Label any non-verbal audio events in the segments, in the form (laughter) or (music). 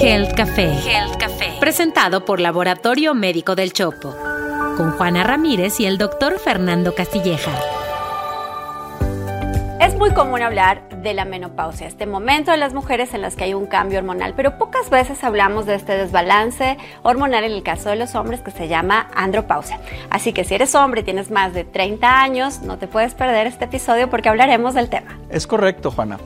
Health Café. Health Café. Presentado por Laboratorio Médico del Chopo. Con Juana Ramírez y el doctor Fernando Castilleja. Es muy común hablar de la menopausia, este momento de las mujeres en las que hay un cambio hormonal, pero pocas veces hablamos de este desbalance hormonal en el caso de los hombres que se llama andropausia. Así que si eres hombre y tienes más de 30 años, no te puedes perder este episodio porque hablaremos del tema. Es correcto, Juana.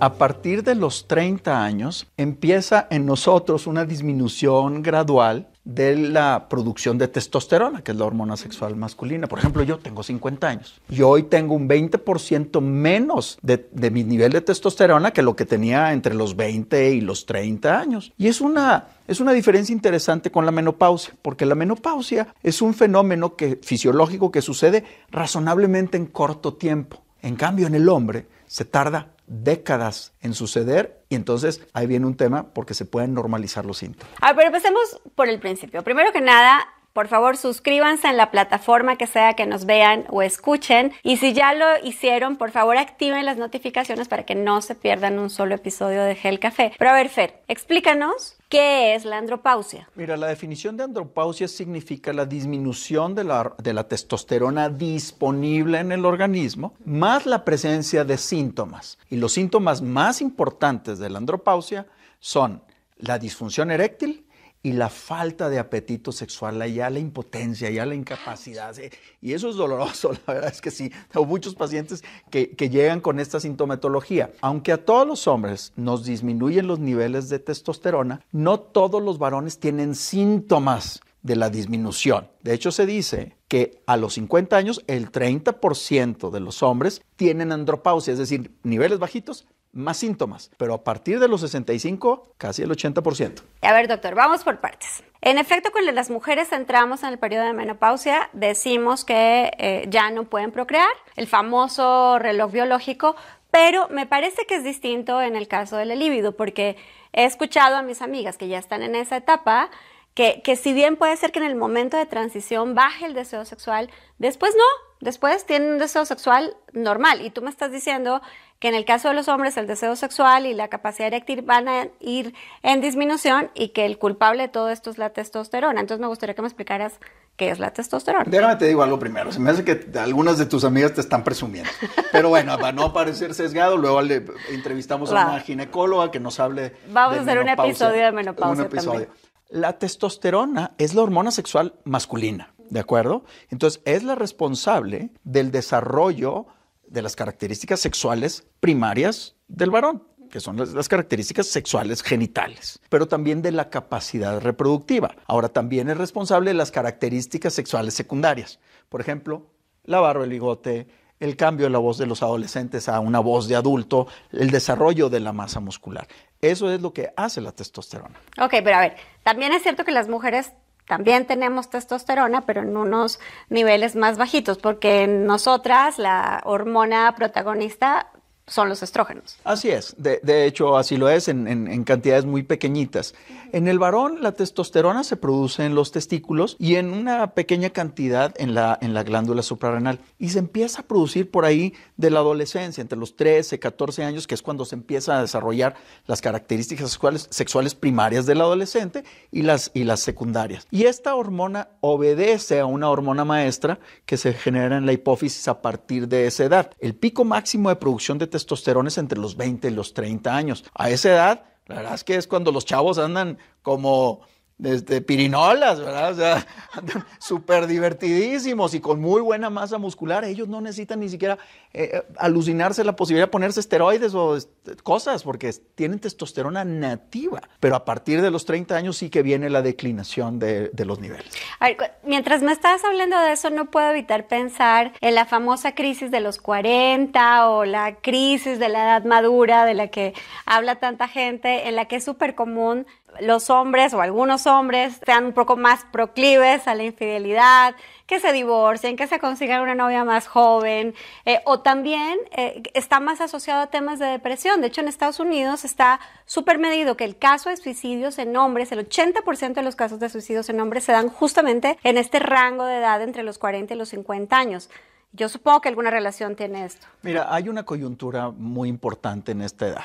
A partir de los 30 años empieza en nosotros una disminución gradual de la producción de testosterona, que es la hormona sexual masculina. Por ejemplo, yo tengo 50 años y hoy tengo un 20% menos de, mi nivel de testosterona que lo que tenía entre los 20 y los 30 años. Y es una, es una diferencia interesante con la menopausia, porque la menopausia es un fenómeno que, fisiológico que sucede razonablemente en corto tiempo. En cambio, en el hombre se tarda décadas en suceder y entonces ahí viene un tema porque se pueden normalizar los síntomas. A ver, pero empecemos por el principio. Primero que nada, por favor, suscríbanse en la plataforma que sea que nos vean o escuchen. Y si ya lo hicieron, por favor, activen las notificaciones para que no se pierdan un solo episodio de Gel Café. Pero a ver, Fer, explícanos ¿Qué es la andropausia? Mira, la definición de andropausia significa la disminución de la, de la, testosterona disponible en el organismo, más la presencia de síntomas. Y los síntomas más importantes de la andropausia son la disfunción eréctil, y la falta de apetito sexual, ya la impotencia, ya la incapacidad. Y eso es doloroso, (laughs) la verdad es que sí. Tengo muchos pacientes que, que, llegan con esta sintomatología. Aunque a todos los hombres nos disminuyen los niveles de testosterona, no todos los varones tienen síntomas de la disminución. De hecho, se dice que a los 50 años el 30% de los hombres tienen andropausia, es decir, niveles bajitos, más síntomas, pero a partir de los 65, casi el 80%. A ver, doctor, vamos por partes. En efecto, cuando las mujeres entramos en el periodo de menopausia, decimos que eh, ya no pueden procrear, el famoso reloj biológico, pero me parece que es distinto en el caso del líbido, porque he escuchado a mis amigas que ya están en esa etapa, que, que si bien puede ser que en el momento de transición baje el deseo sexual, después no, después tienen un deseo sexual normal. Y tú me estás diciendo que en el caso de los hombres el deseo sexual y la capacidad eréctil van a ir en disminución y que el culpable de todo esto es la testosterona. Entonces me gustaría que me explicaras qué es la testosterona. Déjame te digo algo primero. Se me hace que algunas de tus amigas te están presumiendo. Pero bueno, para no parecer sesgado, luego le entrevistamos a una ginecóloga que nos hable. Vamos a hacer un episodio de menopausia. Un episodio. La testosterona es la hormona sexual masculina, ¿de acuerdo? Entonces es la responsable del desarrollo de las características sexuales primarias del varón, que son las, características sexuales genitales, pero también de la capacidad reproductiva. Ahora también es responsable de las características sexuales secundarias. Por ejemplo, la barba, el bigote, el cambio de la voz de los adolescentes a una voz de adulto, el desarrollo de la masa muscular. Eso es lo que hace la testosterona. Ok, pero a ver, también es cierto que las mujeres también tenemos testosterona, pero en unos niveles más bajitos, porque en nosotras la hormona protagonista son los estrógenos. Así es, de, hecho así lo es en, cantidades muy pequeñitas. En el varón la testosterona se produce en los testículos y en una pequeña cantidad en la, en la glándula suprarrenal y se empieza a producir por ahí de la adolescencia, entre los 13, 14 años, que es cuando se empieza a desarrollar las características sexuales, sexuales primarias del adolescente y las, y las secundarias. Y esta hormona obedece a una hormona maestra que se genera en la hipófisis a partir de esa edad. El pico máximo de producción de testosterona testosterona entre los 20 y los 30 años. A esa edad, la verdad es que es cuando los chavos andan como desde pirinolas, ¿verdad? O sea, (laughs) súper divertidísimos y con muy buena masa muscular. Ellos no necesitan ni siquiera eh, eh, alucinarse la posibilidad de ponerse esteroides o este, cosas, porque tienen testosterona nativa. Pero a partir de los 30 años sí que viene la declinación de, de los niveles. A ver, mientras me estás hablando de eso, no puedo evitar pensar en la famosa crisis de los 40 o la crisis de la edad madura de la que habla tanta gente, en la que es súper común los hombres o algunos hombres sean un poco más proclives a la infidelidad, que se divorcien, que se consigan una novia más joven, eh, o también eh, está más asociado a temas de depresión. De hecho, en Estados Unidos está súper medido que el caso de suicidios en hombres, el 80% de los casos de suicidios en hombres se dan justamente en este rango de edad entre los 40 y los 50 años. Yo supongo que alguna relación tiene esto. Mira, hay una coyuntura muy importante en esta edad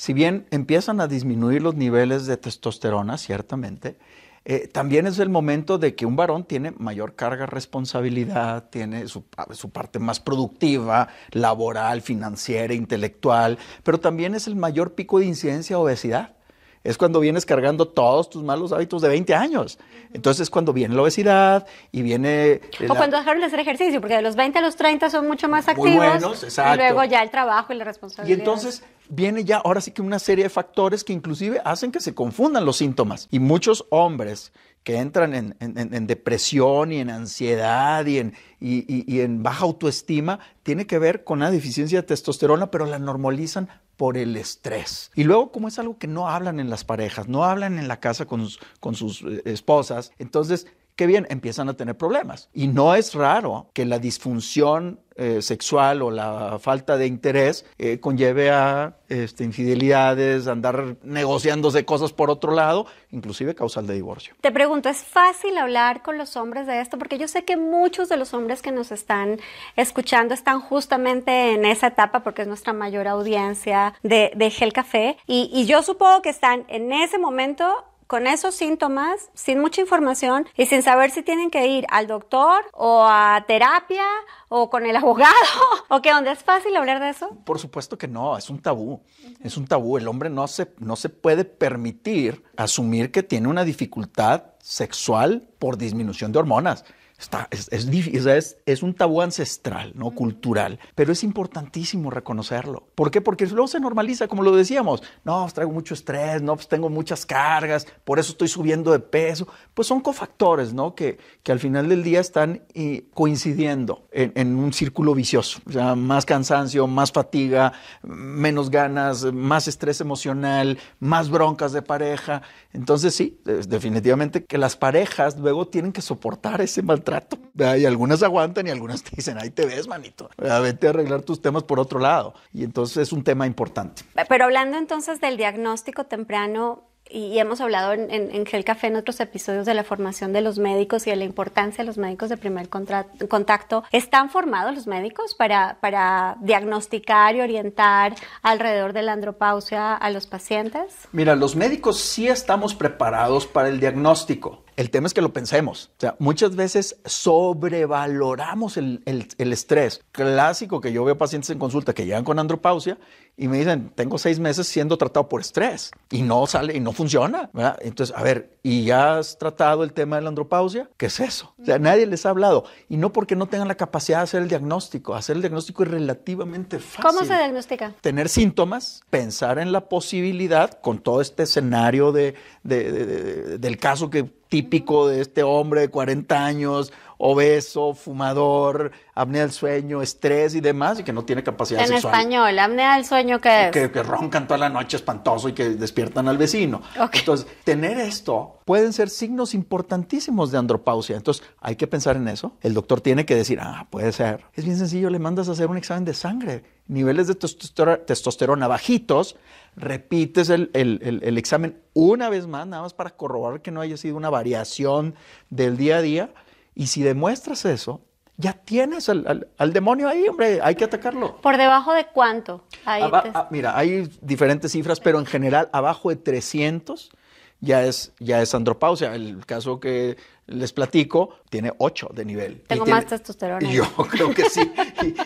si bien empiezan a disminuir los niveles de testosterona, ciertamente, eh, también es el momento de que un varón tiene mayor carga de responsabilidad, tiene su, su, parte más productiva, laboral, financiera, intelectual, pero también es el mayor pico de incidencia de obesidad es cuando vienes cargando todos tus malos hábitos de 20 años. Entonces es cuando viene la obesidad y viene... O cuando dejaron de hacer ejercicio, porque de los 20 a los 30 son mucho más activos. Muy buenos, exacto. Y luego ya el trabajo y la responsabilidad. Y entonces viene ya ahora sí que una serie de factores que inclusive hacen que se confundan los síntomas. Y muchos hombres que entran en, depresión y en ansiedad y en, y en baja autoestima, tiene que ver con la deficiencia de testosterona, pero la normalizan por el estrés. Y luego, como es algo que no hablan en las parejas, no hablan en la casa con, con sus eh, esposas, entonces qué bien, empiezan a tener problemas. Y no es raro que la disfunción eh, sexual o la falta de interés eh, conlleve a este, infidelidades, andar negociándose cosas por otro lado, inclusive causal de divorcio. Te pregunto, ¿es fácil hablar con los hombres de esto? Porque yo sé que muchos de los hombres que nos están escuchando están justamente en esa etapa porque es nuestra mayor audiencia de, de Gel Café y, y yo supongo que están en ese momento con esos síntomas, sin mucha información y sin saber si tienen que ir al doctor o a terapia o con el (laughs) abogado o que donde es fácil hablar de eso? Por supuesto que no, es un tabú. Es un tabú. El hombre no se, no se puede permitir asumir que tiene una dificultad sexual por disminución de hormonas es, es, es, un tabú ancestral, ¿no? Cultural, pero es importantísimo reconocerlo. ¿Por qué? Porque luego se normaliza, como lo decíamos. No, pues traigo mucho estrés, no, pues tengo muchas cargas, por eso estoy subiendo de peso. Pues son cofactores, ¿no? Que, que al final del día están eh, coincidiendo en, en, un círculo vicioso. O sea, más cansancio, más fatiga, menos ganas, más estrés emocional, más broncas de pareja. Entonces sí, definitivamente que las parejas luego tienen que soportar ese maltrato y algunas aguantan y algunas (laughs) te dicen, ahí te ves, manito. Vete a arreglar tus temas por otro lado. Y entonces es un tema importante. Pero hablando entonces del diagnóstico temprano, y hemos hablado en, en, Gel Café en otros episodios de la formación de los médicos y de la importancia de los médicos de primer contacto. ¿Están formados los médicos para, para diagnosticar y orientar alrededor de la andropausia a los pacientes? Mira, los médicos sí estamos preparados para el diagnóstico. El tema es que lo pensemos. O sea, muchas veces sobrevaloramos el, el, estrés. Clásico que yo veo pacientes en consulta que llegan con andropausia y me dicen, tengo seis meses siendo tratado por estrés y no sale y no funciona. Entonces, a ver, ¿y ya has tratado el tema de la andropausia? ¿Qué es eso? O sea, nadie les ha hablado. Y no porque no tengan la capacidad de hacer el diagnóstico. Hacer el diagnóstico es relativamente fácil. ¿Cómo se diagnostica? Tener síntomas, pensar en la posibilidad con todo este escenario de, del caso que típico de este hombre de 40 años, obeso, fumador, apnea del sueño, estrés y demás, y que no tiene capacidad sexual. En español, apnea del sueño, ¿qué es? Que, roncan toda la noche espantoso y que despiertan al vecino. Entonces, tener esto pueden ser signos importantísimos de andropausia. Entonces, hay que pensar en eso. El doctor tiene que decir, ah, puede ser. Es bien sencillo, le mandas a hacer un examen de sangre. Niveles de testosterona, bajitos, repites el, el examen una vez más, nada más para corroborar que no haya sido una variación del día a día y si demuestras eso, ya tienes al, demonio ahí, hombre, hay que atacarlo. ¿Por debajo de cuánto? Ah, mira, hay diferentes cifras, pero en general abajo de 300 ya es, ya es andropausia. El caso que les platico, tiene 8 de nivel. Tengo más testosterona. Yo (laughs) creo que sí.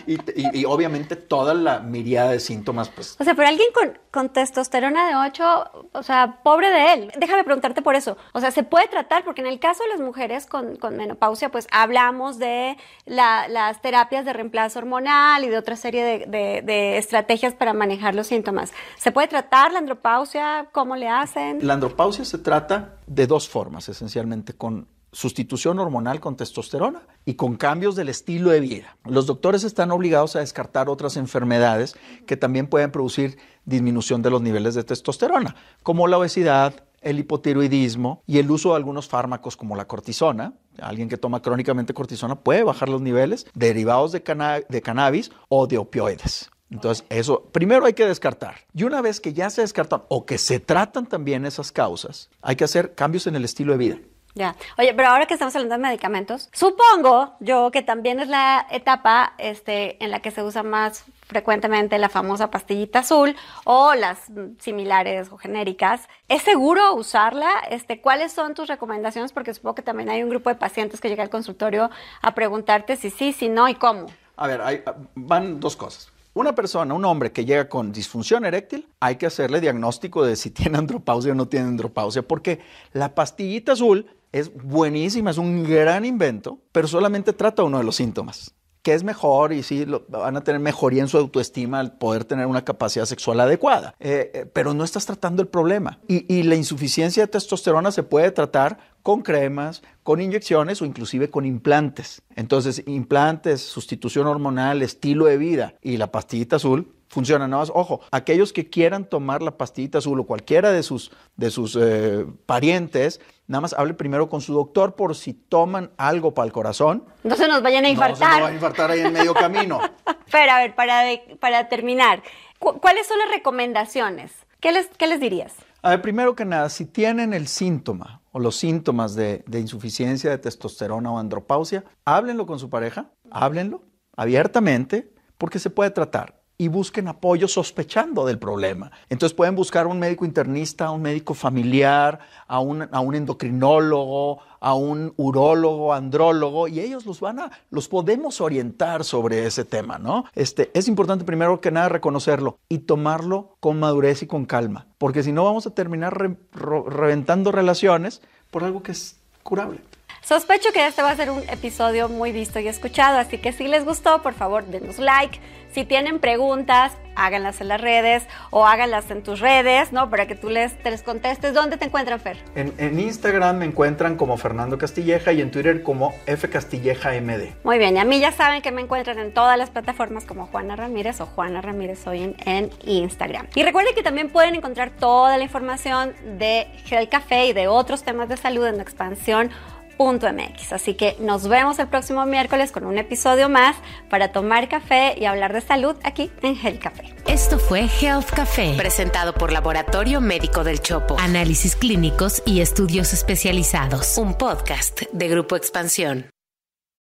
y, obviamente toda la mirada de síntomas, pues. O sea, pero alguien con, con, testosterona de 8, o sea, pobre de él. Déjame preguntarte por eso. O sea, ¿se puede tratar? Porque en el caso de las mujeres con, con menopausia, pues hablamos de las terapias de reemplazo hormonal y de otra serie de, de estrategias para manejar los síntomas. ¿Se puede tratar la andropausia? ¿Cómo le hacen? La andropausia se trata de dos formas, esencialmente, con sustitución hormonal con testosterona y con cambios del estilo de vida. Los doctores están obligados a descartar otras enfermedades que también pueden producir disminución de los niveles de testosterona, como la obesidad, el hipotiroidismo y el uso de algunos fármacos como la cortisona. Alguien que toma crónicamente cortisona puede bajar los niveles derivados de, de cannabis o de opioides. Entonces, eso primero hay que descartar. Y una vez que ya se descartan o que se tratan también esas causas, hay que hacer cambios en el estilo de vida. Ya. Oye, pero ahora que estamos hablando de medicamentos, supongo yo que también es la etapa este, en la que se usa más frecuentemente la famosa pastillita azul o las similares o genéricas. ¿Es seguro usarla? Este, ¿Cuáles son tus recomendaciones? Porque supongo que también hay un grupo de pacientes que llega al consultorio a preguntarte si sí, si no y cómo. A ver, van dos cosas. Una persona, un hombre que llega con disfunción eréctil, hay que hacerle diagnóstico de si (laughs) tiene andropausia o no tiene andropausia, porque la pastillita azul es buenísima, es un gran invento, pero solamente trata uno de los síntomas que es mejor y sí van a tener mejoría en su autoestima al poder tener una capacidad sexual adecuada. Eh, eh, pero no estás tratando el problema. Y, y, la insuficiencia de testosterona se puede tratar con cremas, con inyecciones o inclusive con implantes. Entonces, implantes, sustitución hormonal, estilo de vida y la pastillita azul funciona. Nada más, ojo, aquellos que quieran tomar la pastillita azul o cualquiera de sus, de sus eh, parientes, nada más hable primero con su doctor por si toman algo para el corazón. No se nos vayan a infartar. No se nos van a infartar ahí en medio camino. (laughs) Pero a ver, para, para terminar, ¿cuáles son las recomendaciones? ¿Qué les, qué les dirías? A ver, primero que nada, si tienen el síntoma o los síntomas de, de insuficiencia de testosterona o andropausia, háblenlo con su pareja, háblenlo abiertamente, porque se puede tratar y busquen apoyo sospechando del problema. Entonces pueden buscar a un médico internista, a un médico familiar, a un, a un endocrinólogo, a un urólogo, andrólogo, y ellos los van a, los podemos orientar sobre ese tema, ¿no? Este, es importante primero que nada reconocerlo y tomarlo con madurez y con calma, porque si no vamos a terminar reventando relaciones por algo que es curable. Sospecho que este va a ser un episodio muy visto y escuchado, así que si les gustó, por favor, denos like. Si tienen preguntas, háganlas en las redes o háganlas en tus redes, ¿no? Para que tú les, te les contestes. ¿Dónde te encuentran, Fer? En, en, Instagram me encuentran como Fernando Castilleja y en Twitter como F Castilleja MD. Muy bien, y a mí ya saben que me encuentran en todas las plataformas como Juana Ramírez o Juana Ramírez hoy en, en Instagram. Y recuerden que también pueden encontrar toda la información de Gel Café y de otros temas de salud en la expansión .mx. Así que nos vemos el próximo miércoles con un episodio más para tomar café y hablar de salud aquí en Health Café. Esto fue Health Café, presentado por Laboratorio Médico del Chopo. Análisis clínicos y estudios especializados. Un podcast de Grupo Expansión.